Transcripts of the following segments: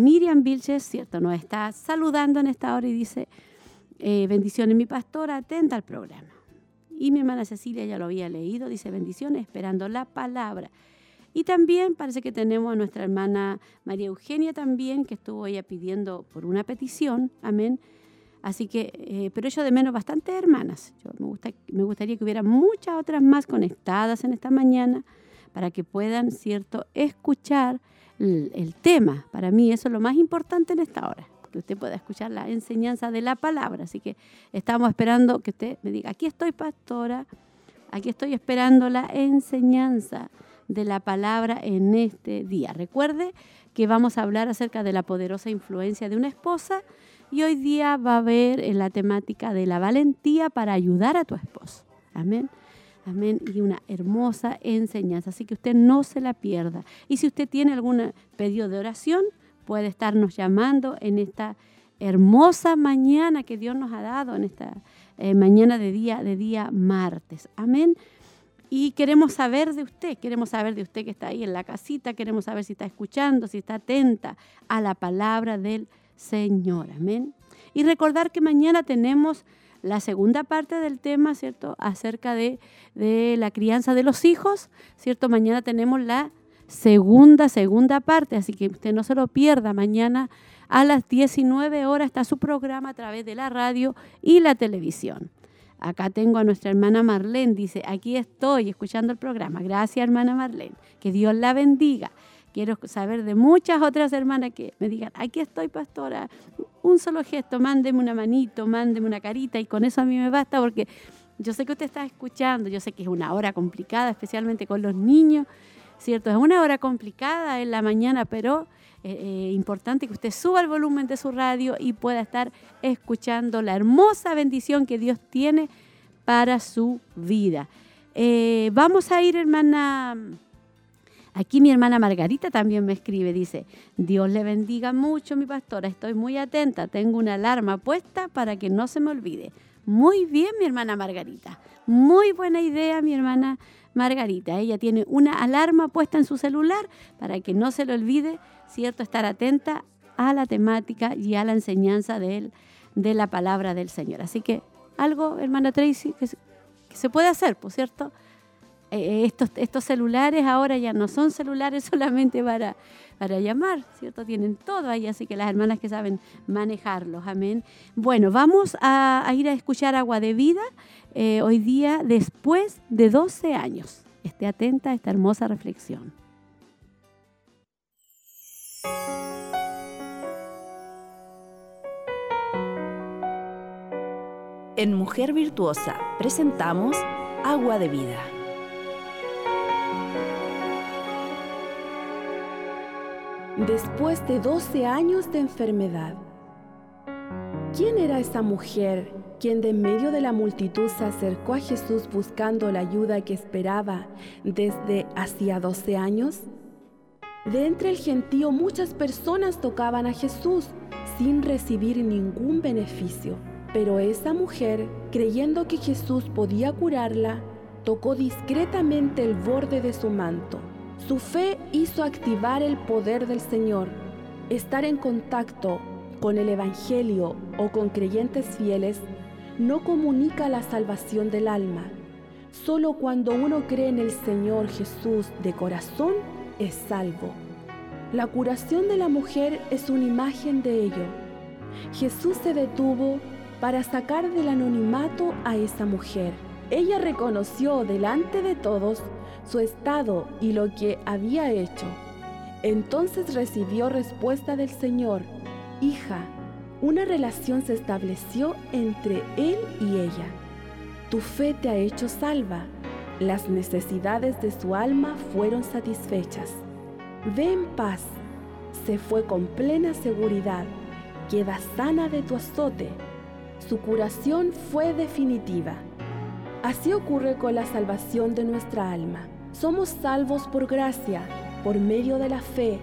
Miriam Vilches, cierto, nos está saludando en esta hora y dice, eh, bendiciones, mi pastora, atenta al programa. Y mi hermana Cecilia ya lo había leído, dice bendiciones, esperando la palabra. Y también parece que tenemos a nuestra hermana María Eugenia también, que estuvo ella pidiendo por una petición, amén. Así que, eh, pero yo de menos bastantes hermanas. Yo me, gusta, me gustaría que hubiera muchas otras más conectadas en esta mañana para que puedan, ¿cierto?, escuchar el, tema. Para mí eso es lo más importante en esta hora que usted pueda escuchar la enseñanza de la palabra. Así que estamos esperando que usted me diga, aquí estoy pastora, aquí estoy esperando la enseñanza de la palabra en este día. Recuerde que vamos a hablar acerca de la poderosa influencia de una esposa y hoy día va a haber la temática de la valentía para ayudar a tu esposo. Amén. Amén. Y una hermosa enseñanza. Así que usted no se la pierda. Y si usted tiene algún pedido de oración, puede estarnos llamando en esta hermosa mañana que Dios nos ha dado, en esta eh, mañana de día, de día martes. Amén. Y queremos saber de usted, queremos saber de usted que está ahí en la casita, queremos saber si está escuchando, si está atenta a la palabra del Señor. Amén. Y recordar que mañana tenemos la segunda parte del tema, ¿cierto? Acerca de, de la crianza de los hijos, ¿cierto? Mañana tenemos la segunda, segunda parte, así que usted no se lo pierda. Mañana a las 19 horas está su programa a través de la radio y la televisión. Acá tengo a nuestra hermana Marlene, dice, aquí estoy escuchando el programa. Gracias, hermana Marlene. Que Dios la bendiga. Quiero saber de muchas otras hermanas que me digan, aquí estoy, pastora. Un solo gesto, mándeme una manito, mándeme una carita y con eso a mí me basta porque yo sé que usted está escuchando, yo sé que es una hora complicada, especialmente con los niños, ¿cierto? Es una hora complicada en la mañana, pero es eh, eh, importante que usted suba el volumen de su radio y pueda estar escuchando la hermosa bendición que Dios tiene para su vida. Eh, vamos a ir, hermana. Aquí mi hermana Margarita también me escribe, dice, Dios le bendiga mucho, mi pastora, estoy muy atenta, tengo una alarma puesta para que no se me olvide. Muy bien, mi hermana Margarita, muy buena idea, mi hermana Margarita. Ella tiene una alarma puesta en su celular para que no se le olvide, ¿cierto?, estar atenta a la temática y a la enseñanza de, la palabra del Señor. Así que algo, hermana Tracy, que se, puede hacer, por cierto. Eh, estos, estos celulares ahora ya no son celulares solamente para, para llamar, ¿cierto? Tienen todo ahí, así que las hermanas que saben manejarlos, amén. Bueno, vamos a, a ir a escuchar Agua de Vida eh, hoy día después de 12 años. Esté atenta a esta hermosa reflexión. En Mujer Virtuosa presentamos Agua de Vida. Después de 12 años de enfermedad, ¿quién era esa mujer quien de medio de la multitud se acercó a Jesús buscando la ayuda que esperaba desde hacía 12 años? De entre el gentío muchas personas tocaban a Jesús sin recibir ningún beneficio, pero esa mujer, creyendo que Jesús podía curarla, tocó discretamente el borde de su manto. Su fe hizo activar el poder del Señor. Estar en contacto con el Evangelio o con creyentes fieles no comunica la salvación del alma. Solo cuando uno cree en el Señor Jesús de corazón es salvo. La curación de la mujer es una imagen de ello. Jesús se detuvo para sacar del anonimato a esa mujer. Ella reconoció delante de todos su estado y lo que había hecho. Entonces recibió respuesta del Señor, Hija, una relación se estableció entre él y ella. Tu fe te ha hecho salva. Las necesidades de su alma fueron satisfechas. Ve en paz. Se fue con plena seguridad. Queda sana de tu azote. Su curación fue definitiva. Así ocurre con la salvación de nuestra alma. Somos salvos por gracia, por medio de la fe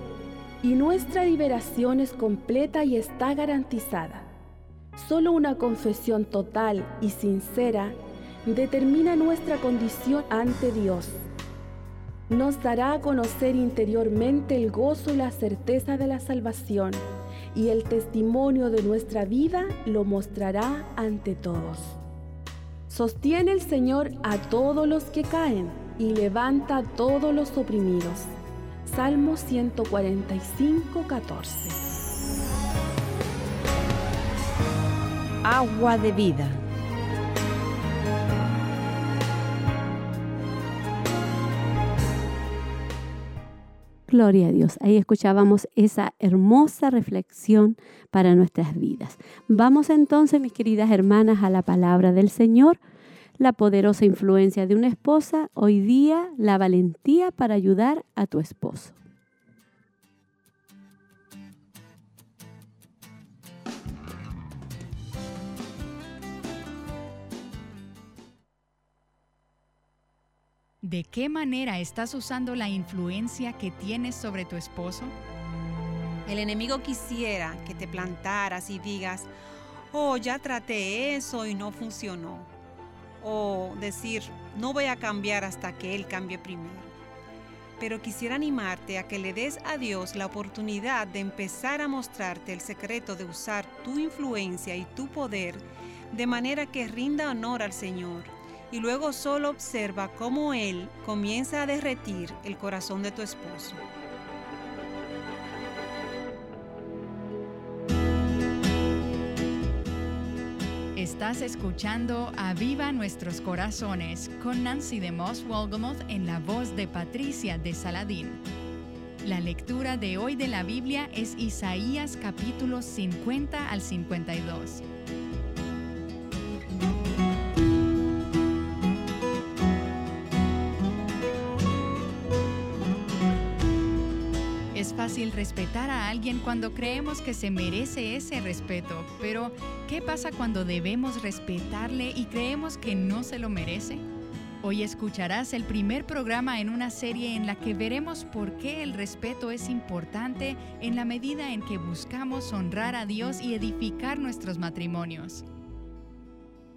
y nuestra liberación es completa y está garantizada. Solo una confesión total y sincera determina nuestra condición ante Dios. nos dará a conocer interiormente el gozo y la certeza de la salvación, y el testimonio de nuestra vida lo mostrará ante todos. Sostiene el Señor a todos los que caen y levanta a todos los oprimidos. Salmo 145, 14. Agua de vida. Gloria a Dios. Ahí escuchábamos esa hermosa reflexión para nuestras vidas. Vamos entonces, mis queridas hermanas, a la palabra del Señor, la poderosa influencia de una esposa, hoy día la valentía para ayudar a tu esposo. ¿De qué manera estás usando la influencia que tienes sobre tu esposo? El enemigo quisiera que te plantaras y digas, oh, ya traté eso y no funcionó. O decir, no voy a cambiar hasta que Él cambie primero. Pero quisiera animarte a que le des a Dios la oportunidad de empezar a mostrarte el secreto de usar tu influencia y tu poder de manera que rinda honor al Señor y luego solo observa cómo Él comienza a derretir el corazón de tu esposo. Estás escuchando Aviva Nuestros Corazones con Nancy de Moss Wolgamoth en la voz de Patricia de Saladín. La lectura de hoy de la Biblia es Isaías capítulos 50 al 52. Fácil respetar a alguien cuando creemos que se merece ese respeto, pero ¿qué pasa cuando debemos respetarle y creemos que no se lo merece? Hoy escucharás el primer programa en una serie en la que veremos por qué el respeto es importante en la medida en que buscamos honrar a Dios y edificar nuestros matrimonios.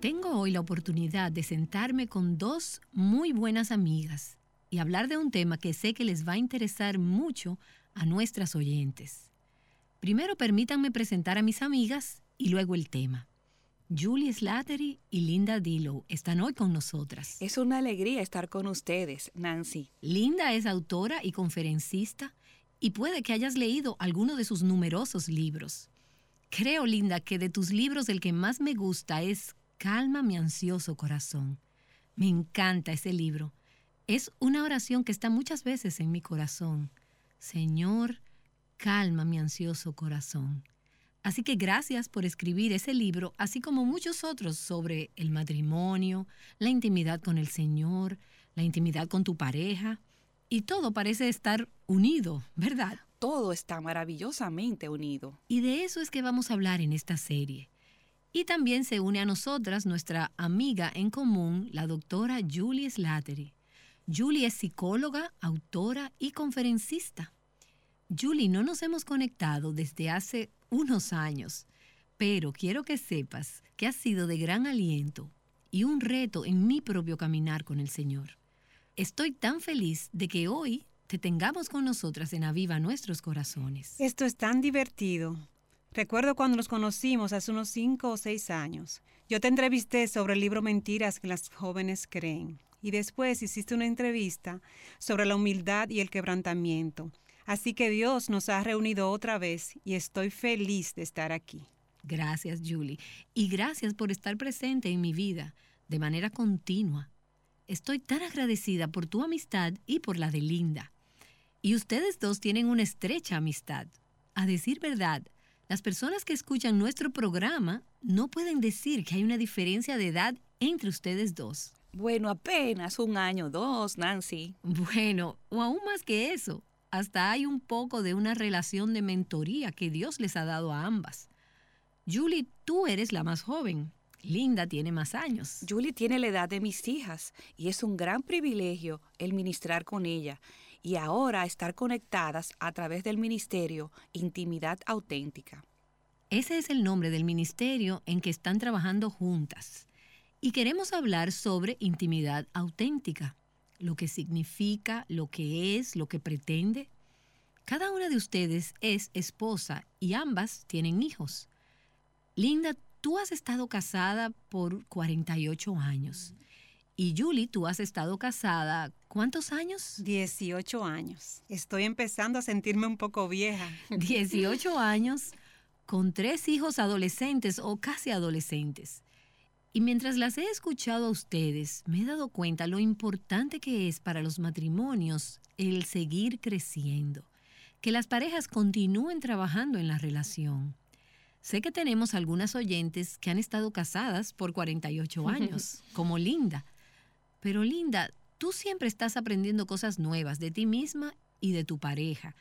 Tengo hoy la oportunidad de sentarme con dos muy buenas amigas y hablar de un tema que sé que les va a interesar mucho a nuestras oyentes. Primero permítanme presentar a mis amigas y luego el tema. Julie Slattery y Linda Dillow están hoy con nosotras. Es una alegría estar con ustedes, Nancy. Linda es autora y conferencista y puede que hayas leído alguno de sus numerosos libros. Creo, Linda, que de tus libros el que más me gusta es Calma mi ansioso corazón. Me encanta ese libro. Es una oración que está muchas veces en mi corazón. Señor, calma mi ansioso corazón. Así que gracias por escribir ese libro, así como muchos otros sobre el matrimonio, la intimidad con el Señor, la intimidad con tu pareja. Y todo parece estar unido, ¿verdad? Todo está maravillosamente unido. Y de eso es que vamos a hablar en esta serie. Y también se une a nosotras nuestra amiga en común, la doctora Julie Slattery. Julie es psicóloga, autora y conferencista. Julie, no nos hemos conectado desde hace unos años, pero quiero que sepas que ha sido de gran aliento y un reto en mi propio caminar con el Señor. Estoy tan feliz de que hoy te tengamos con nosotras en Aviva Nuestros Corazones. Esto es tan divertido. Recuerdo cuando nos conocimos hace unos cinco o seis años. Yo te entrevisté sobre el libro Mentiras que las jóvenes creen y después hiciste una entrevista sobre la humildad y el quebrantamiento. Así que Dios nos ha reunido otra vez y estoy feliz de estar aquí. Gracias, Julie. Y gracias por estar presente en mi vida de manera continua. Estoy tan agradecida por tu amistad y por la de Linda. Y ustedes dos tienen una estrecha amistad. A decir verdad, las personas que escuchan nuestro programa no pueden decir que hay una diferencia de edad entre ustedes dos. Bueno, apenas un año, dos, Nancy. Bueno, o aún más que eso. Hasta hay un poco de una relación de mentoría que Dios les ha dado a ambas. Julie, tú eres la más joven. Linda tiene más años. Julie tiene la edad de mis hijas y es un gran privilegio el ministrar con ella y ahora estar conectadas a través del ministerio Intimidad Auténtica. Ese es el nombre del ministerio en que están trabajando juntas y queremos hablar sobre intimidad auténtica. lo que significa, lo que es, lo que pretende. Cada una de ustedes es esposa y ambas tienen hijos. Linda, tú has estado casada por 48 años. Y Julie, tú has estado casada, ¿cuántos años? 18 años. Estoy empezando a sentirme un poco vieja. 18 años con tres hijos adolescentes o casi adolescentes. Y mientras las he escuchado a ustedes, me he dado cuenta lo importante que es para los matrimonios el seguir creciendo, que las parejas continúen trabajando en la relación. Sé que tenemos algunas oyentes que han estado casadas por 48 años, como Linda. Pero Linda, tú siempre estás aprendiendo cosas nuevas de ti misma y de tu pareja,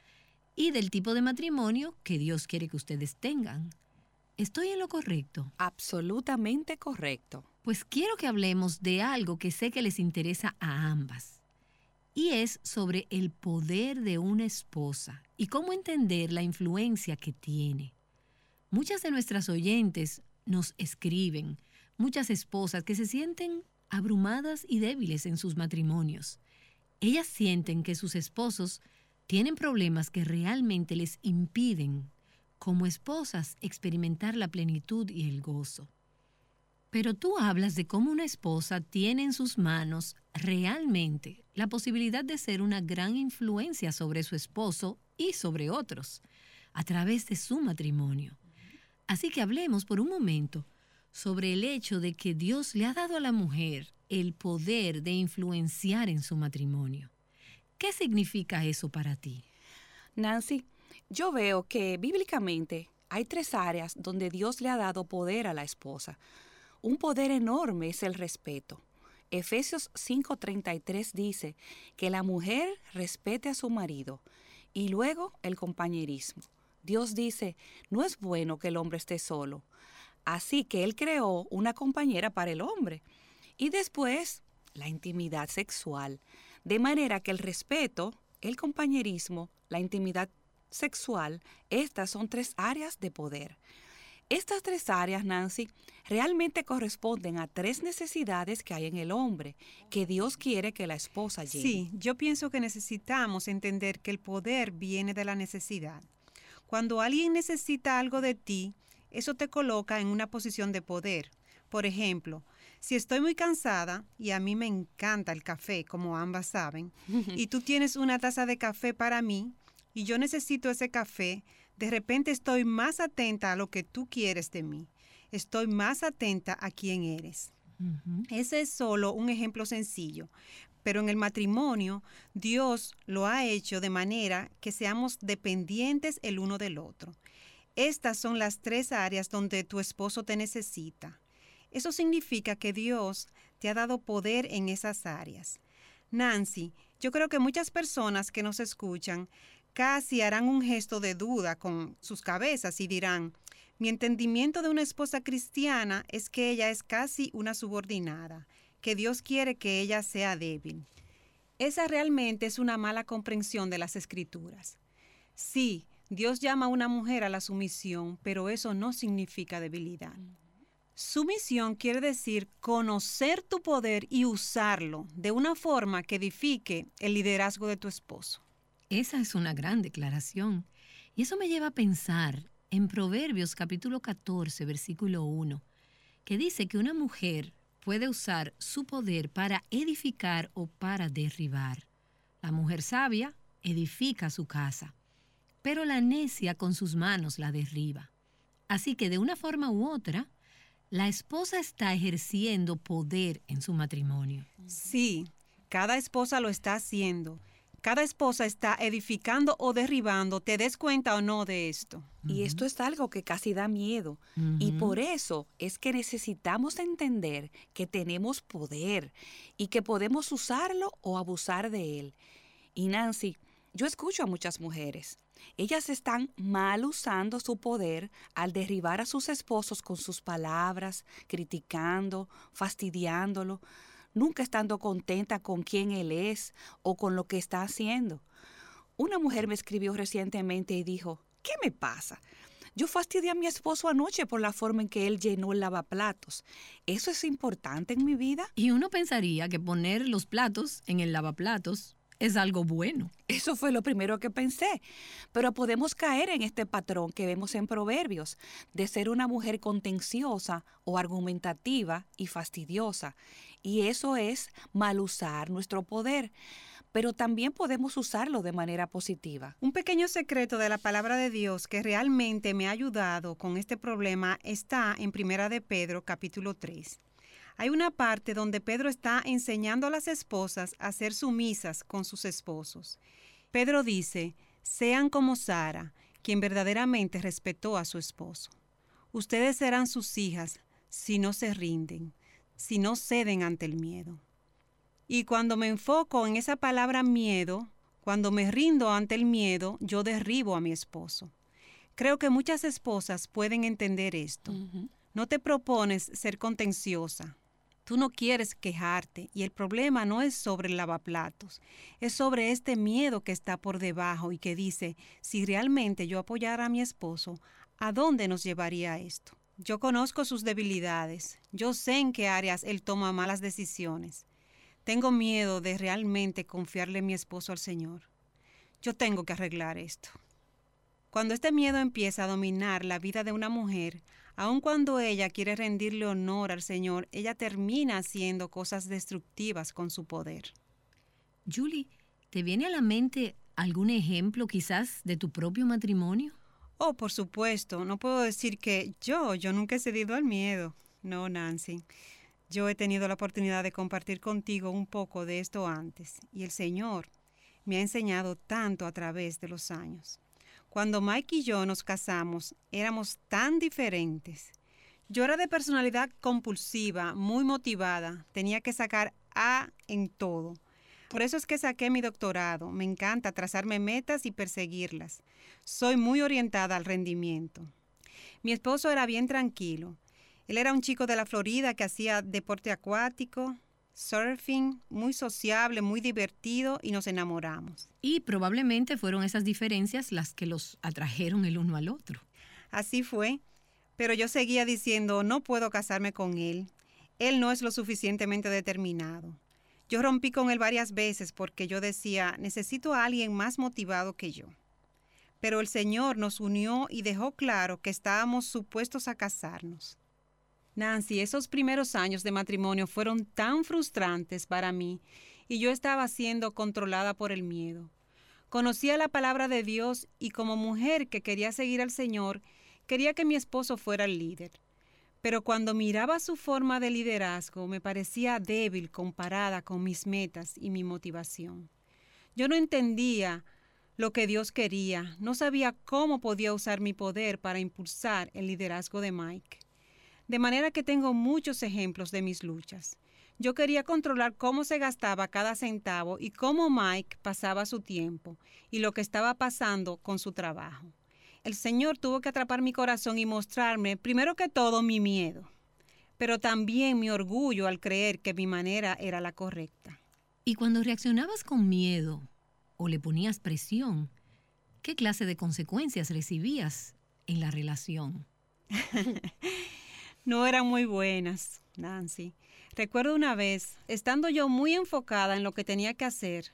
y del tipo de matrimonio que Dios quiere que ustedes tengan. ¿Estoy en lo correcto? Absolutamente correcto. Pues quiero que hablemos de algo que sé que les interesa a ambas. Y es sobre el poder de una esposa y cómo entender la influencia que tiene. Muchas de nuestras oyentes nos escriben, muchas esposas que se sienten abrumadas y débiles en sus matrimonios. Ellas sienten que sus esposos tienen problemas que realmente les impiden, como esposas, experimentar la plenitud y el gozo. Pero tú hablas de cómo una esposa tiene en sus manos realmente la posibilidad de ser una gran influencia sobre su esposo y sobre otros, a través de su matrimonio. Así que hablemos por un momento sobre el hecho de que Dios le ha dado a la mujer el poder de influenciar en su matrimonio. ¿Qué significa eso para ti? Nancy, yo veo que bíblicamente hay tres áreas donde Dios le ha dado poder a la esposa. Un poder enorme es el respeto. Efesios 5:33 dice que la mujer respete a su marido y luego el compañerismo. Dios dice, no es bueno que el hombre esté solo. Así que Él creó una compañera para el hombre. Y después, la intimidad sexual. De manera que el respeto, el compañerismo, la intimidad sexual, estas son tres áreas de poder. Estas tres áreas, Nancy, realmente corresponden a tres necesidades que hay en el hombre, que Dios quiere que la esposa llegue. Sí, yo pienso que necesitamos entender que el poder viene de la necesidad. Cuando alguien necesita algo de ti, eso te coloca en una posición de poder. Por ejemplo, si estoy muy cansada, y a mí me encanta el café, como ambas saben, y tú tienes una taza de café para mí, y yo necesito ese café, de repente estoy más atenta a lo que tú quieres de mí. Estoy más atenta a quién eres. Ese es solo un ejemplo sencillo, pero en el matrimonio Dios lo ha hecho de manera que seamos dependientes el uno del otro. Estas son las tres áreas donde tu esposo te necesita. Eso significa que Dios te ha dado poder en esas áreas. Nancy, yo creo que muchas personas que nos escuchan casi harán un gesto de duda con sus cabezas y dirán, mi entendimiento de una esposa cristiana es que ella es casi una subordinada, que Dios quiere que ella sea débil. Esa realmente es una mala comprensión de las escrituras. Sí, Dios llama a una mujer a la sumisión, pero eso no significa debilidad. Sumisión quiere decir conocer tu poder y usarlo de una forma que edifique el liderazgo de tu esposo. Esa es una gran declaración. Y eso me lleva a pensar en Proverbios capítulo 14, versículo 1, que dice que una mujer puede usar su poder para edificar o para derribar. La mujer sabia edifica su casa pero la necia con sus manos la derriba. Así que de una forma u otra, la esposa está ejerciendo poder en su matrimonio. Sí, cada esposa lo está haciendo. Cada esposa está edificando o derribando, te des cuenta o no de esto. Y esto es algo que casi da miedo. Y por eso es que necesitamos entender que tenemos poder y que podemos usarlo o abusar de él. Y Nancy, yo escucho a muchas mujeres ellas están mal usando su poder al derribar a sus esposos con sus palabras, criticando, fastidiándolo, nunca estando contenta con quién él es o con lo que está haciendo. Una mujer me escribió recientemente y dijo, ¿qué me pasa? Yo fastidié a mi esposo anoche por la forma en que él llenó el lavaplatos. ¿Eso es importante en mi vida? Y uno pensaría que poner los platos en el lavaplatos es algo bueno. Eso fue lo primero que pensé. Pero podemos caer en este patrón que vemos en Proverbios, de ser una mujer contenciosa o argumentativa y fastidiosa. Y eso es mal usar nuestro poder. Pero también podemos usarlo de manera positiva. Un pequeño secreto de la palabra de Dios que realmente me ha ayudado con este problema está en Primera de Pedro capítulo 3. Hay una parte donde Pedro está enseñando a las esposas a ser sumisas con sus esposos. Pedro dice, sean como Sara, quien verdaderamente respetó a su esposo. Ustedes serán sus hijas si no se rinden, si no ceden ante el miedo. Y cuando me enfoco en esa palabra miedo, cuando me rindo ante el miedo, yo derribo a mi esposo. Creo que muchas esposas pueden entender esto. No te propones ser contenciosa, Tú no quieres quejarte y el problema no es sobre el lavaplatos, es sobre este miedo que está por debajo y que dice, si realmente yo apoyara a mi esposo, ¿a dónde nos llevaría esto? Yo conozco sus debilidades, yo sé en qué áreas él toma malas decisiones. Tengo miedo de realmente confiarle mi esposo al Señor. Yo tengo que arreglar esto. Cuando este miedo empieza a dominar la vida de una mujer, Aun cuando ella quiere rendirle honor al Señor, ella termina haciendo cosas destructivas con su poder. Julie, ¿te viene a la mente algún ejemplo quizás de tu propio matrimonio? Oh, por supuesto. No puedo decir que yo, yo nunca he cedido al miedo. No, Nancy. Yo he tenido la oportunidad de compartir contigo un poco de esto antes y el Señor me ha enseñado tanto a través de los años. Cuando Mike y yo nos casamos, éramos tan diferentes. Yo era de personalidad compulsiva, muy motivada, tenía que sacar A en todo. Por eso es que saqué mi doctorado. Me encanta trazarme metas y perseguirlas. Soy muy orientada al rendimiento. Mi esposo era bien tranquilo. Él era un chico de la Florida que hacía deporte acuático, surfing, muy sociable, muy divertido y nos enamoramos. Y probablemente fueron esas diferencias las que los atrajeron el uno al otro. Así fue, pero yo seguía diciendo, no puedo casarme con él. Él no es lo suficientemente determinado. Yo rompí con él varias veces porque yo decía, necesito a alguien más motivado que yo. Pero el Señor nos unió y dejó claro que estábamos supuestos a casarnos. Nancy, esos primeros años de matrimonio fueron tan frustrantes para mí y yo estaba siendo controlada por el miedo. Conocía la palabra de Dios y como mujer que quería seguir al Señor, quería que mi esposo fuera el líder. Pero cuando miraba su forma de liderazgo me parecía débil comparada con mis metas y mi motivación. Yo no entendía lo que Dios quería, no sabía cómo podía usar mi poder para impulsar el liderazgo de Mike. De manera que tengo muchos ejemplos de mis luchas. Yo quería controlar cómo se gastaba cada centavo y cómo Mike pasaba su tiempo y lo que estaba pasando con su trabajo. El Señor tuvo que atrapar mi corazón y mostrarme, primero que todo, mi miedo, pero también mi orgullo al creer que mi manera era la correcta. Y cuando reaccionabas con miedo o le ponías presión, ¿qué clase de consecuencias recibías en la relación? no eran muy buenas, Nancy. Recuerdo una vez, estando yo muy enfocada en lo que tenía que hacer,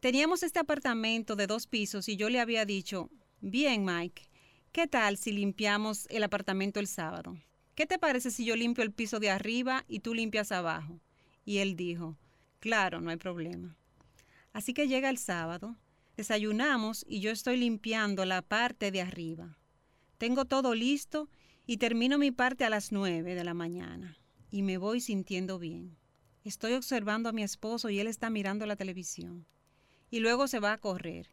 teníamos este apartamento de dos pisos y yo le había dicho, bien Mike, ¿qué tal si limpiamos el apartamento el sábado? ¿Qué te parece si yo limpio el piso de arriba y tú limpias abajo? Y él dijo, claro, no hay problema. Así que llega el sábado, desayunamos y yo estoy limpiando la parte de arriba. Tengo todo listo y termino mi parte a las nueve de la mañana y me voy sintiendo bien. Estoy observando a mi esposo y él está mirando la televisión. Y luego se va a correr.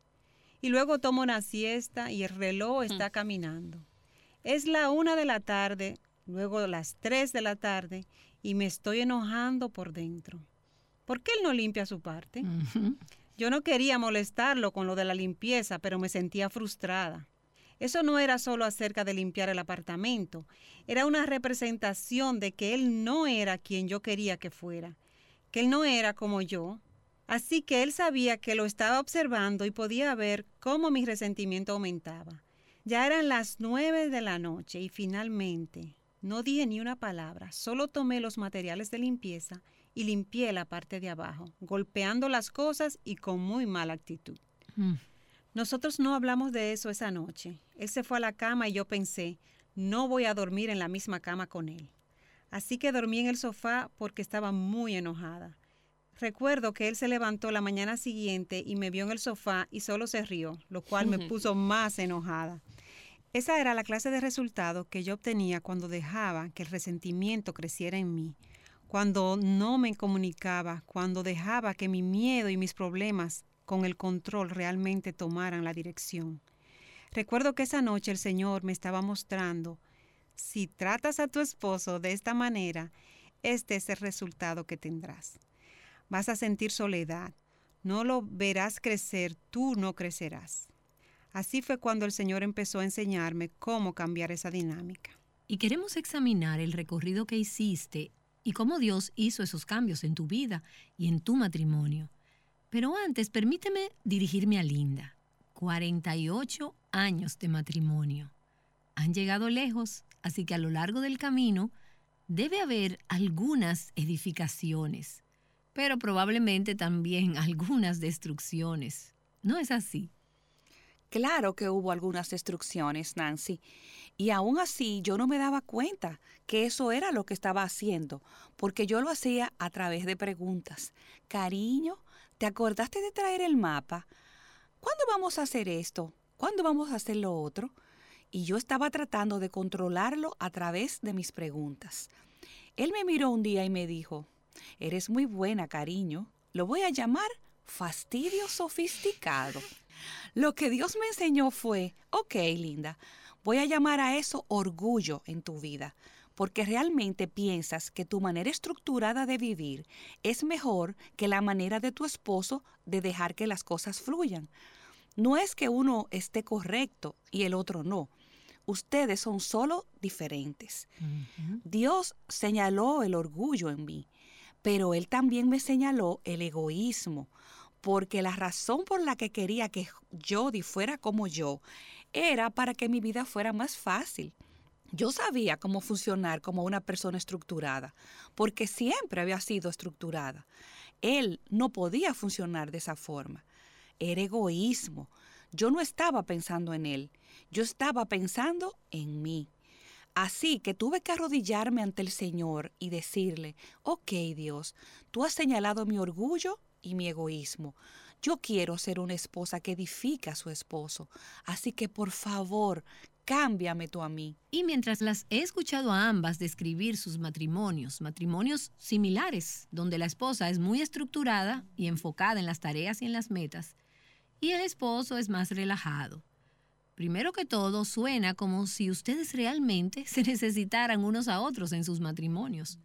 Y luego tomo una siesta y el reloj está caminando. Es la una de la tarde, luego las tres de la tarde y me estoy enojando por dentro. ¿Por qué él no limpia su parte? Yo no quería molestarlo con lo de la limpieza, pero me sentía frustrada. Eso no era solo acerca de limpiar el apartamento, era una representación de que él no era quien yo quería que fuera, que él no era como yo. Así que él sabía que lo estaba observando y podía ver cómo mi resentimiento aumentaba. Ya eran las nueve de la noche y finalmente no dije ni una palabra, solo tomé los materiales de limpieza y limpié la parte de abajo, golpeando las cosas y con muy mala actitud. Mm. Nosotros no hablamos de eso esa noche. Él se fue a la cama y yo pensé, no voy a dormir en la misma cama con él. Así que dormí en el sofá porque estaba muy enojada. Recuerdo que él se levantó la mañana siguiente y me vio en el sofá y solo se rió, lo cual me puso más enojada. Esa era la clase de resultado que yo obtenía cuando dejaba que el resentimiento creciera en mí, cuando no me comunicaba, cuando dejaba que mi miedo y mis problemas con el control realmente tomaran la dirección. Recuerdo que esa noche el Señor me estaba mostrando, si tratas a tu esposo de esta manera, este es el resultado que tendrás. Vas a sentir soledad, no lo verás crecer, tú no crecerás. Así fue cuando el Señor empezó a enseñarme cómo cambiar esa dinámica. Y queremos examinar el recorrido que hiciste y cómo Dios hizo esos cambios en tu vida y en tu matrimonio. Pero antes, permíteme dirigirme a Linda. 48 años de matrimonio. Han llegado lejos, así que a lo largo del camino debe haber algunas edificaciones, pero probablemente también algunas destrucciones. ¿No es así? Claro que hubo algunas destrucciones, Nancy. Y aún así yo no me daba cuenta que eso era lo que estaba haciendo, porque yo lo hacía a través de preguntas. Cariño, ¿te acordaste de traer el mapa? ¿Cuándo vamos a hacer esto? ¿Cuándo vamos a hacer lo otro? Y yo estaba tratando de controlarlo a través de mis preguntas. Él me miró un día y me dijo, Eres muy buena, cariño. Lo voy a llamar fastidio sofisticado. Lo que Dios me enseñó fue, ok, linda, voy a llamar a eso orgullo en tu vida, porque realmente piensas que tu manera estructurada de vivir es mejor que la manera de tu esposo de dejar que las cosas fluyan. No es que uno esté correcto y el otro no. Ustedes son solo diferentes. Dios señaló el orgullo en mí, pero Él también me señaló el egoísmo porque la razón por la que quería que Jody fuera como yo era para que mi vida fuera más fácil. Yo sabía cómo funcionar como una persona estructurada, porque siempre había sido estructurada. Él no podía funcionar de esa forma. Era egoísmo. Yo no estaba pensando en él, yo estaba pensando en mí. Así que tuve que arrodillarme ante el Señor y decirle, ok Dios, tú has señalado mi orgullo y mi egoísmo. Yo quiero ser una esposa que edifica a su esposo. Así que por favor, cámbiame tú a mí. Y mientras las he escuchado a ambas describir sus matrimonios, matrimonios similares, donde la esposa es muy estructurada y enfocada en las tareas y en las metas, y el esposo es más relajado. Primero que todo, suena como si ustedes realmente se necesitaran unos a otros en sus matrimonios.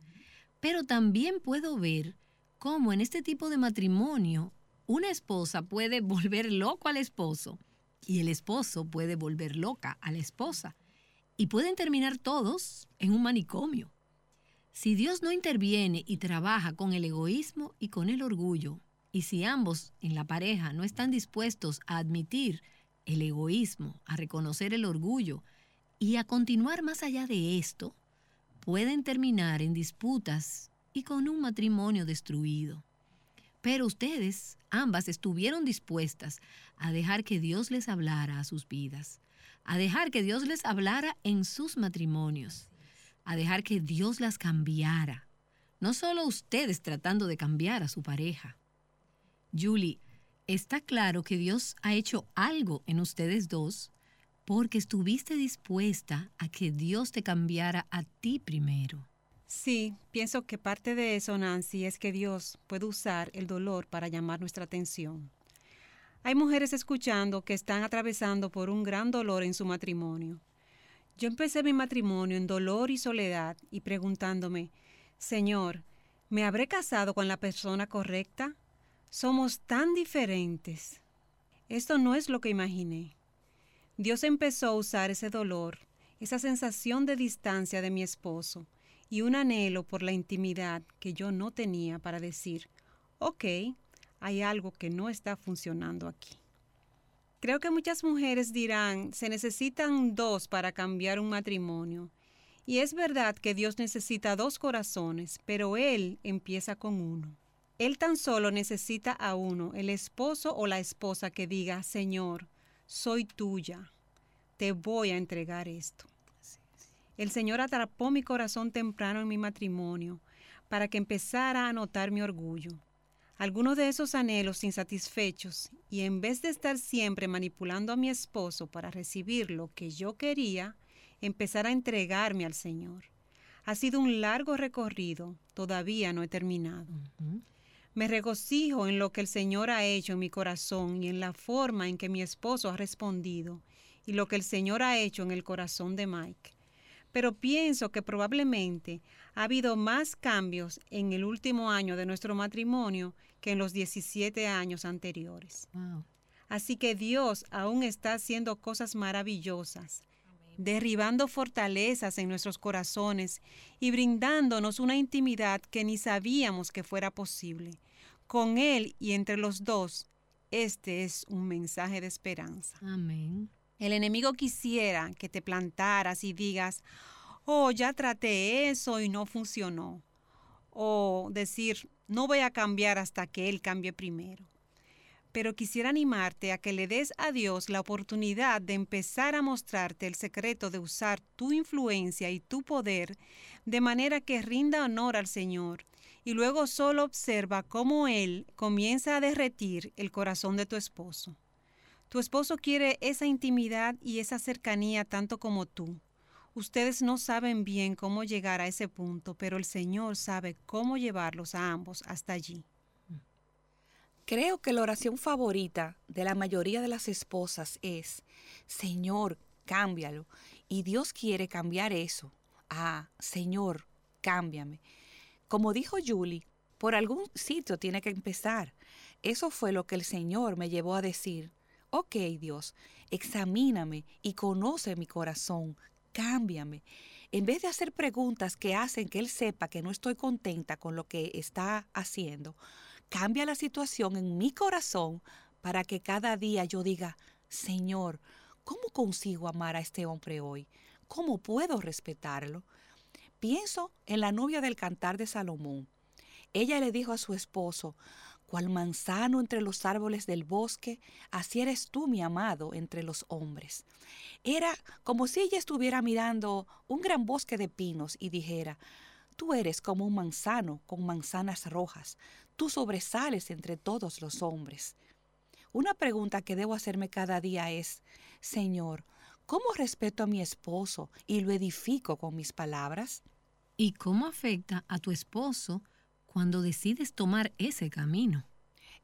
Pero también puedo ver cómo en este tipo de matrimonio una esposa puede volver loco al esposo y el esposo puede volver loca a la esposa y pueden terminar todos en un manicomio. Si Dios no interviene y trabaja con el egoísmo y con el orgullo, y si ambos en la pareja no están dispuestos a admitir el egoísmo, a reconocer el orgullo y a continuar más allá de esto, pueden terminar en disputas y con un matrimonio destruido. Pero ustedes, ambas, estuvieron dispuestas a dejar que Dios les hablara a sus vidas, a dejar que Dios les hablara en sus matrimonios, a dejar que Dios las cambiara. No solo ustedes tratando de cambiar a su pareja. Julie, está claro que Dios ha hecho algo en ustedes dos porque estuviste dispuesta a que Dios te cambiara a ti primero. Sí, pienso que parte de eso, Nancy, es que Dios puede usar el dolor para llamar nuestra atención. Hay mujeres escuchando que están atravesando por un gran dolor en su matrimonio. Yo empecé mi matrimonio en dolor y soledad y preguntándome, Señor, ¿me habré casado con la persona correcta? Somos tan diferentes. Esto no es lo que imaginé. Dios empezó a usar ese dolor, esa sensación de distancia de mi esposo, y un anhelo por la intimidad que yo no tenía para decir, ok, hay algo que no está funcionando aquí. Creo que muchas mujeres dirán, se necesitan dos para cambiar un matrimonio. Y es verdad que Dios necesita dos corazones, pero Él empieza con uno. Él tan solo necesita a uno, el esposo o la esposa que diga, Señor, soy tuya, te voy a entregar esto. El Señor atrapó mi corazón temprano en mi matrimonio para que empezara a notar mi orgullo algunos de esos anhelos insatisfechos y en vez de estar siempre manipulando a mi esposo para recibir lo que yo quería, empezar a entregarme al Señor. Ha sido un largo recorrido, todavía no he terminado. Me regocijo en lo que el Señor ha hecho en mi corazón y en la forma en que mi esposo ha respondido y lo que el Señor ha hecho en el corazón de Mike. Pero pienso que probablemente ha habido más cambios en el último año de nuestro matrimonio que en los 17 años anteriores. Así que Dios aún está haciendo cosas maravillosas, derribando fortalezas en nuestros corazones y brindándonos una intimidad que ni sabíamos que fuera posible. Con Él y entre los dos, este es un mensaje de esperanza. Amén. El enemigo quisiera que te plantaras y digas, oh, ya traté eso y no funcionó. O decir, no voy a cambiar hasta que Él cambie primero. Pero quisiera animarte a que le des a Dios la oportunidad de empezar a mostrarte el secreto de usar tu influencia y tu poder de manera que rinda honor al Señor y luego solo observa cómo Él comienza a derretir el corazón de tu esposo. Tu esposo quiere esa intimidad y esa cercanía tanto como tú. Ustedes no saben bien cómo llegar a ese punto, pero el Señor sabe cómo llevarlos a ambos hasta allí. Creo que la oración favorita de la mayoría de las esposas es, Señor, cámbialo. Y Dios quiere cambiar eso. Ah, Señor, cámbiame. Como dijo Julie, por algún sitio tiene que empezar. Eso fue lo que el Señor me llevó a decir. Ok, Dios, examíname y conoce mi corazón, cámbiame. En vez de hacer preguntas que hacen que él sepa que no estoy contenta con lo que está haciendo, cambia la situación en mi corazón para que cada día yo diga, Señor, ¿cómo consigo amar a este hombre hoy? ¿Cómo puedo respetarlo? Pienso en la novia del cantar de Salomón. Ella le dijo a su esposo, cual manzano entre los árboles del bosque, así eres tú, mi amado, entre los hombres. Era como si ella estuviera mirando un gran bosque de pinos y dijera, tú eres como un manzano con manzanas rojas, tú sobresales entre todos los hombres. Una pregunta que debo hacerme cada día es, Señor, ¿cómo respeto a mi esposo y lo edifico con mis palabras? ¿Y cómo afecta a tu esposo cuando decides tomar ese camino.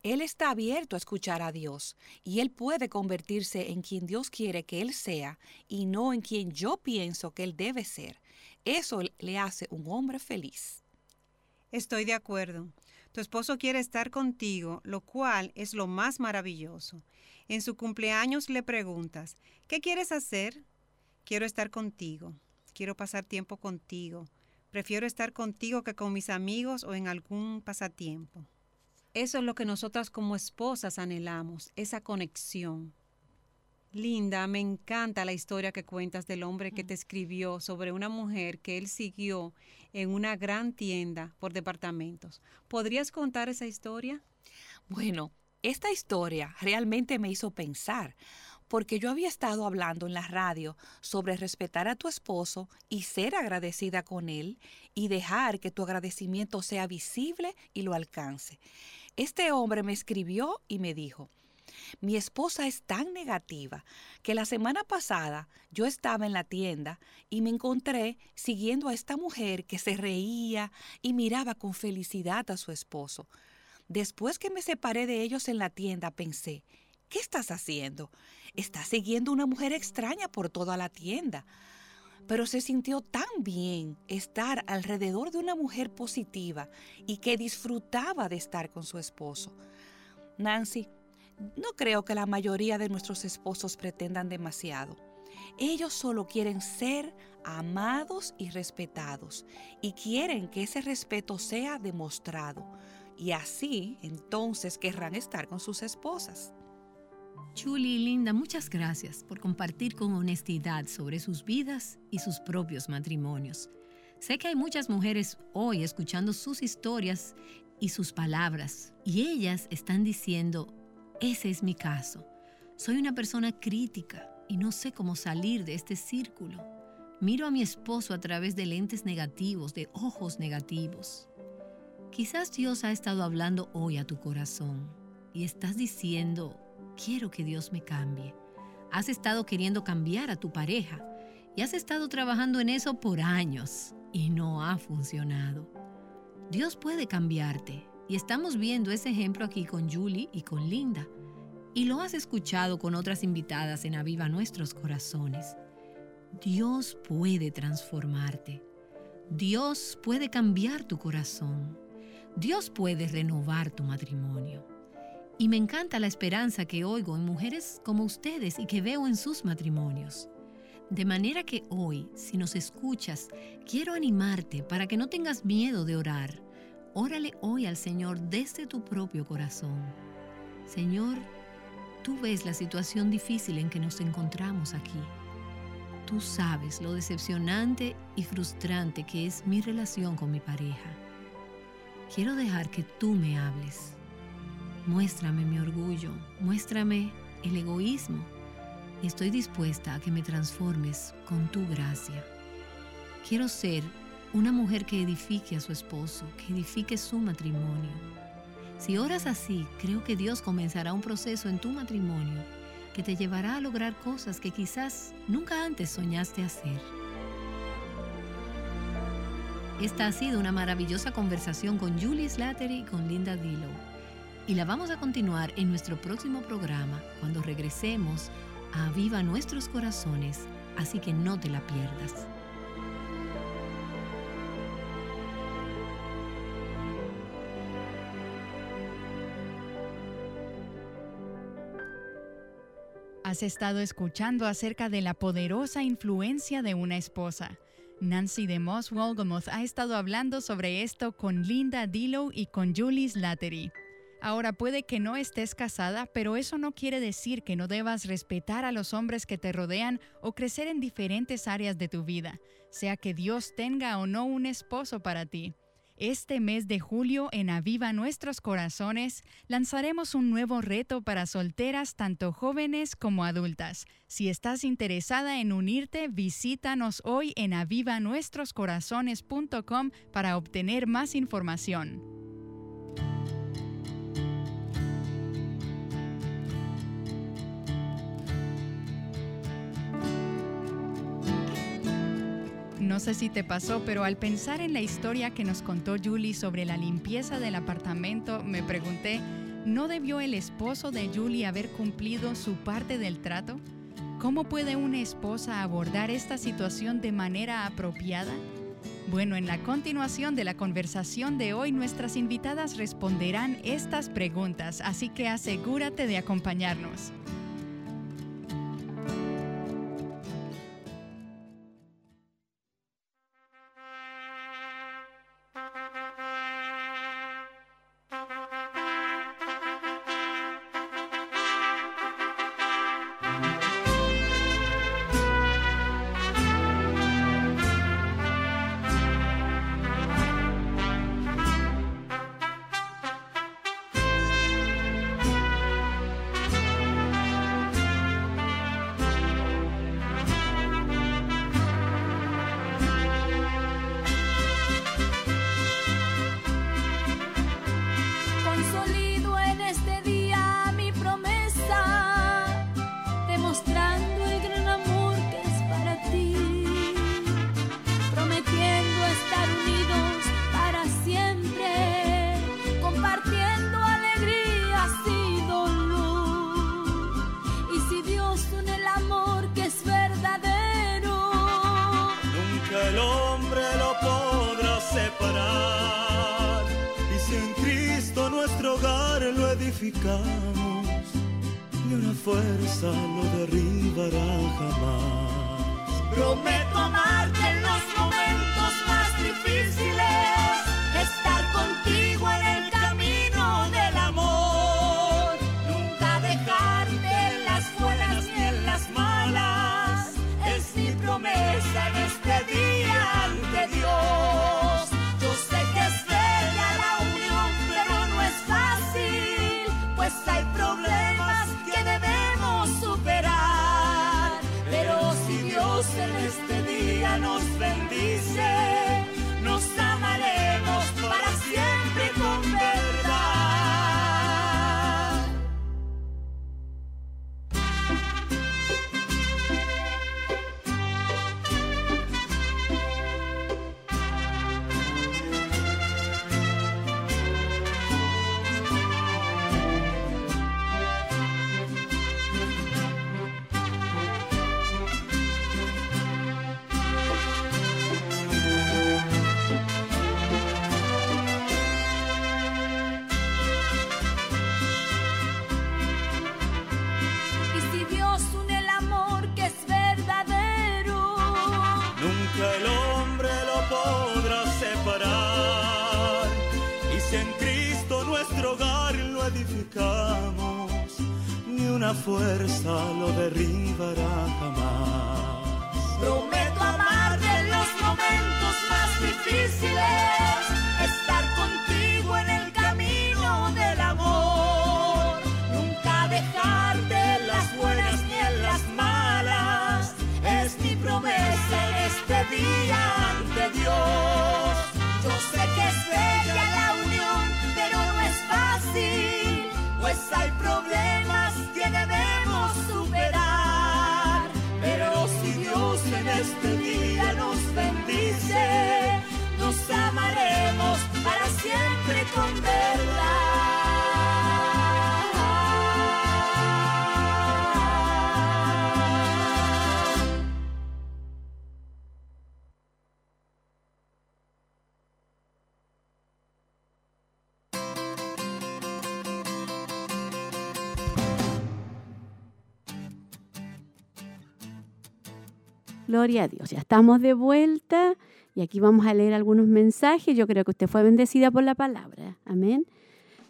Él está abierto a escuchar a Dios y él puede convertirse en quien Dios quiere que él sea y no en quien yo pienso que él debe ser. Eso le hace un hombre feliz. Estoy de acuerdo. Tu esposo quiere estar contigo, lo cual es lo más maravilloso. En su cumpleaños le preguntas, ¿qué quieres hacer? Quiero estar contigo. Quiero pasar tiempo contigo. Prefiero estar contigo que con mis amigos o en algún pasatiempo. Eso es lo que nosotras como esposas anhelamos, esa conexión. Linda, me encanta la historia que cuentas del hombre que te escribió sobre una mujer que él siguió en una gran tienda por departamentos. ¿Podrías contar esa historia? Bueno, esta historia realmente me hizo pensar, porque yo había estado hablando en la radio sobre respetar a tu esposo y ser agradecida con él y dejar que tu agradecimiento sea visible y lo alcance. Este hombre me escribió y me dijo, mi esposa es tan negativa que la semana pasada yo estaba en la tienda y me encontré siguiendo a esta mujer que se reía y miraba con felicidad a su esposo. Después que me separé de ellos en la tienda pensé, ¿qué estás haciendo? Estás siguiendo una mujer extraña por toda la tienda. Pero se sintió tan bien estar alrededor de una mujer positiva y que disfrutaba de estar con su esposo. Nancy, no creo que la mayoría de nuestros esposos pretendan demasiado. Ellos solo quieren ser amados y respetados y quieren que ese respeto sea demostrado. Y así entonces querrán estar con sus esposas. Julie y Linda, muchas gracias por compartir con honestidad sobre sus vidas y sus propios matrimonios. Sé que hay muchas mujeres hoy escuchando sus historias y sus palabras y ellas están diciendo, ese es mi caso. Soy una persona crítica y no sé cómo salir de este círculo. Miro a mi esposo a través de lentes negativos, de ojos negativos. Quizás Dios ha estado hablando hoy a tu corazón y estás diciendo, quiero que Dios me cambie. Has estado queriendo cambiar a tu pareja y has estado trabajando en eso por años y no ha funcionado. Dios puede cambiarte y estamos viendo ese ejemplo aquí con Julie y con Linda. Y lo has escuchado con otras invitadas en Aviva Nuestros Corazones. Dios puede transformarte. Dios puede cambiar tu corazón. Dios puede renovar tu matrimonio. Y me encanta la esperanza que oigo en mujeres como ustedes y que veo en sus matrimonios. De manera que hoy, si nos escuchas, quiero animarte para que no tengas miedo de orar. Órale hoy al Señor desde tu propio corazón. Señor, tú ves la situación difícil en que nos encontramos aquí. Tú sabes lo decepcionante y frustrante que es mi relación con mi pareja. Quiero dejar que tú me hables. Muéstrame mi orgullo, muéstrame el egoísmo. Estoy dispuesta a que me transformes con tu gracia. Quiero ser una mujer que edifique a su esposo, que edifique su matrimonio. Si oras así, creo que Dios comenzará un proceso en tu matrimonio que te llevará a lograr cosas que quizás nunca antes soñaste hacer. Esta ha sido una maravillosa conversación con Julie Slattery y con Linda Dillow. Y la vamos a continuar en nuestro próximo programa cuando regresemos a Viva Nuestros Corazones, así que no te la pierdas. Has estado escuchando acerca de la poderosa influencia de una esposa. Nancy de Moss Wolgamoth ha estado hablando sobre esto con Linda Dillow y con Julie Slattery. Ahora puede que no estés casada, pero eso no quiere decir que no debas respetar a los hombres que te rodean o crecer en diferentes áreas de tu vida, sea que Dios tenga o no un esposo para ti. Este mes de julio en Aviva Nuestros Corazones lanzaremos un nuevo reto para solteras tanto jóvenes como adultas. Si estás interesada en unirte, visítanos hoy en avivanuestroscorazones.com para obtener más información. No sé si te pasó, pero al pensar en la historia que nos contó Julie sobre la limpieza del apartamento, me pregunté, ¿no debió el esposo de Julie haber cumplido su parte del trato? ¿Cómo puede una esposa abordar esta situación de manera apropiada? Bueno, en la continuación de la conversación de hoy, nuestras invitadas responderán estas preguntas, así que asegúrate de acompañarnos. Gloria a Dios. Ya estamos de vuelta y aquí vamos a leer algunos mensajes. Yo creo que usted fue bendecida por la palabra. Amén.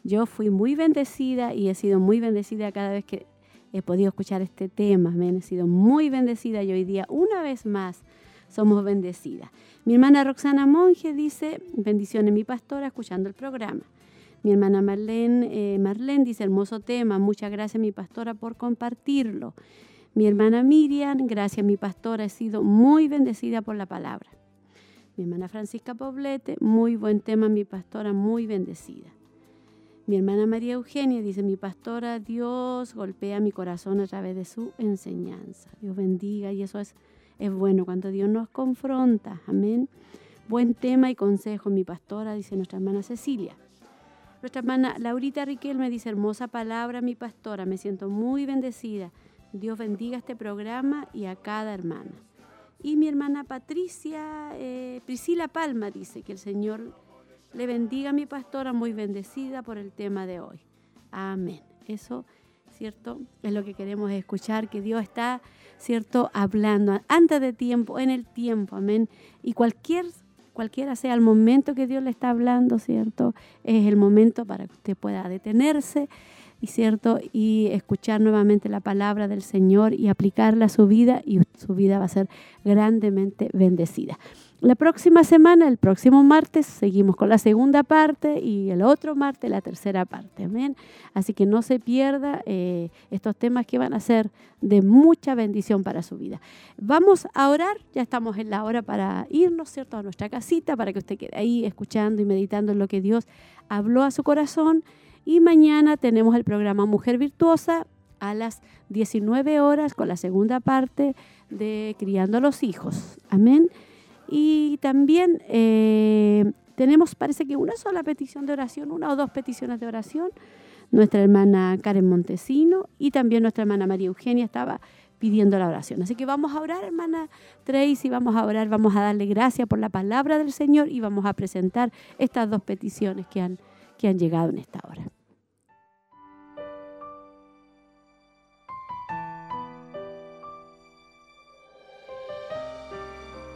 Yo fui muy bendecida y he sido muy bendecida cada vez que he podido escuchar este tema. Amén. He sido muy bendecida y hoy día una vez más somos bendecidas. Mi hermana Roxana Monge dice, bendiciones mi pastora escuchando el programa. Mi hermana Marlene, eh, dice, hermoso tema, muchas gracias mi pastora por compartirlo. Mi hermana Miriam, gracias mi pastora, he sido muy bendecida por la palabra. Mi hermana Francisca Poblete, muy buen tema, mi pastora, muy bendecida. Mi hermana María Eugenia dice, mi pastora, Dios golpea mi corazón a través de su enseñanza. Dios bendiga y eso es, es bueno cuando Dios nos confronta. Amén. Buen tema y consejo, mi pastora, dice nuestra hermana Cecilia. Nuestra hermana Laurita Riquelme dice, hermosa palabra, mi pastora, me siento muy bendecida. Dios bendiga este programa y a cada hermana. Y mi hermana Patricia, eh, Priscila Palma dice que el Señor le bendiga a mi pastora, muy bendecida por el tema de hoy. Amén. Eso, ¿cierto? Es lo que queremos escuchar, que Dios está, ¿cierto? Hablando antes de tiempo, en el tiempo. Amén. Y cualquier, cualquiera sea el momento que Dios le está hablando, ¿cierto? Es el momento para que usted pueda detenerse y cierto y escuchar nuevamente la palabra del Señor y aplicarla a su vida y su vida va a ser grandemente bendecida. La próxima semana, el próximo martes, seguimos con la segunda parte y el otro martes la tercera parte. Amén. Así que no se pierda eh, estos temas que van a ser de mucha bendición para su vida. Vamos a orar, ya estamos en la hora para irnos, ¿cierto? A nuestra casita, para que usted quede ahí escuchando y meditando en lo que Dios habló a su corazón. Y mañana tenemos el programa Mujer Virtuosa a las 19 horas con la segunda parte de Criando a los Hijos. Amén. Y también eh, tenemos, parece que una sola petición de oración, una o dos peticiones de oración. Nuestra hermana Karen Montesino y también nuestra hermana María Eugenia estaba pidiendo la oración. Así que vamos a orar, hermana Tracy, vamos a orar, vamos a darle gracias por la palabra del Señor y vamos a presentar estas dos peticiones que han, que han llegado en esta hora.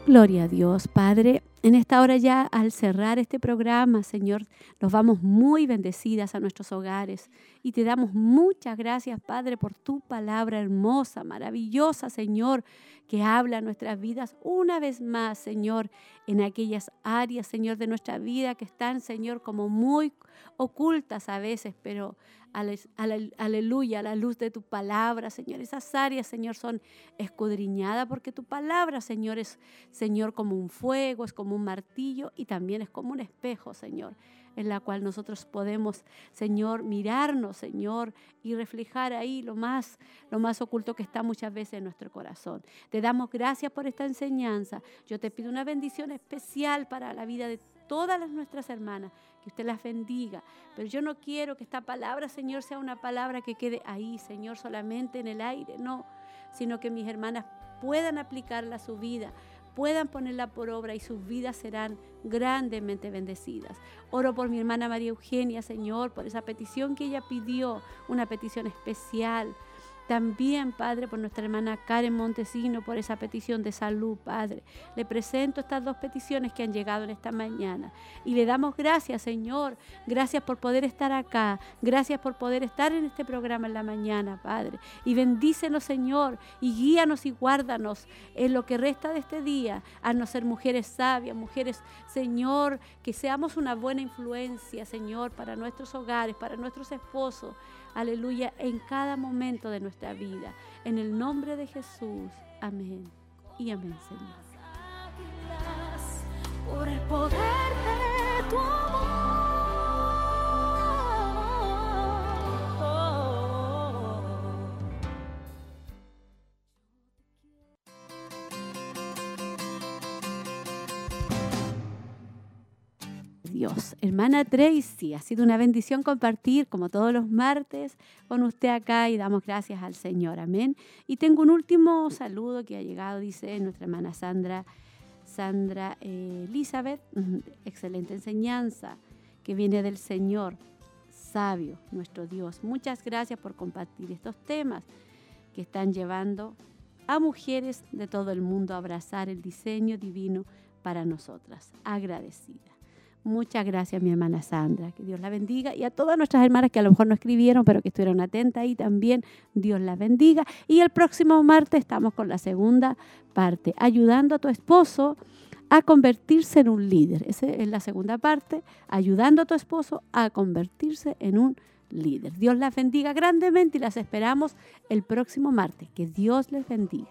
Gloria a Dios, Padre. En esta hora ya, al cerrar este programa, Señor, nos vamos muy bendecidas a nuestros hogares y te damos muchas gracias, Padre, por tu palabra hermosa, maravillosa, Señor, que habla nuestras vidas una vez más, Señor, en aquellas áreas, Señor, de nuestra vida que están, Señor, como muy ocultas a veces, pero aleluya, a la luz de tu palabra, Señor. Esas áreas, Señor, son escudriñadas porque tu palabra, Señor, es, Señor, como un fuego, es como un martillo y también es como un espejo, Señor en la cual nosotros podemos, Señor, mirarnos, Señor, y reflejar ahí lo más, lo más oculto que está muchas veces en nuestro corazón. Te damos gracias por esta enseñanza. Yo te pido una bendición especial para la vida de todas nuestras hermanas, que usted las bendiga. Pero yo no quiero que esta palabra, Señor, sea una palabra que quede ahí, Señor, solamente en el aire, no, sino que mis hermanas puedan aplicarla a su vida, puedan ponerla por obra y sus vidas serán grandemente bendecidas. Oro por mi hermana María Eugenia, Señor, por esa petición que ella pidió, una petición especial también, Padre, por nuestra hermana Karen Montesino, por esa petición de salud, Padre. Le presento estas dos peticiones que han llegado en esta mañana. Y le damos gracias, Señor. Gracias por poder estar acá. Gracias por poder estar en este programa en la mañana, Padre. Y bendícenos, Señor. Y guíanos y guárdanos en lo que resta de este día. A no ser mujeres sabias, mujeres, Señor, que seamos una buena influencia, Señor, para nuestros hogares, para nuestros esposos aleluya, en cada momento de nuestra vida. En el nombre de Jesús, amén y amén, Señor. Por el poder de tu amor. Dios. Hermana Tracy, ha sido una bendición compartir como todos los martes con usted acá y damos gracias al Señor. Amén. Y tengo un último saludo que ha llegado, dice nuestra hermana Sandra, Sandra eh, Elizabeth. Excelente enseñanza que viene del Señor, sabio, nuestro Dios. Muchas gracias por compartir estos temas que están llevando a mujeres de todo el mundo a abrazar el diseño divino para nosotras. Agradecida. Muchas gracias, mi hermana Sandra. Que Dios la bendiga. Y a todas nuestras hermanas que a lo mejor no escribieron, pero que estuvieron atentas ahí también, Dios la bendiga. Y el próximo martes estamos con la segunda parte, ayudando a tu esposo a convertirse en un líder. Esa es la segunda parte, ayudando a tu esposo a convertirse en un líder. Dios las bendiga grandemente y las esperamos el próximo martes. Que Dios les bendiga.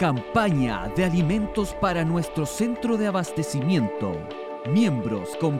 Campaña de alimentos para nuestro centro de abastecimiento. Miembros con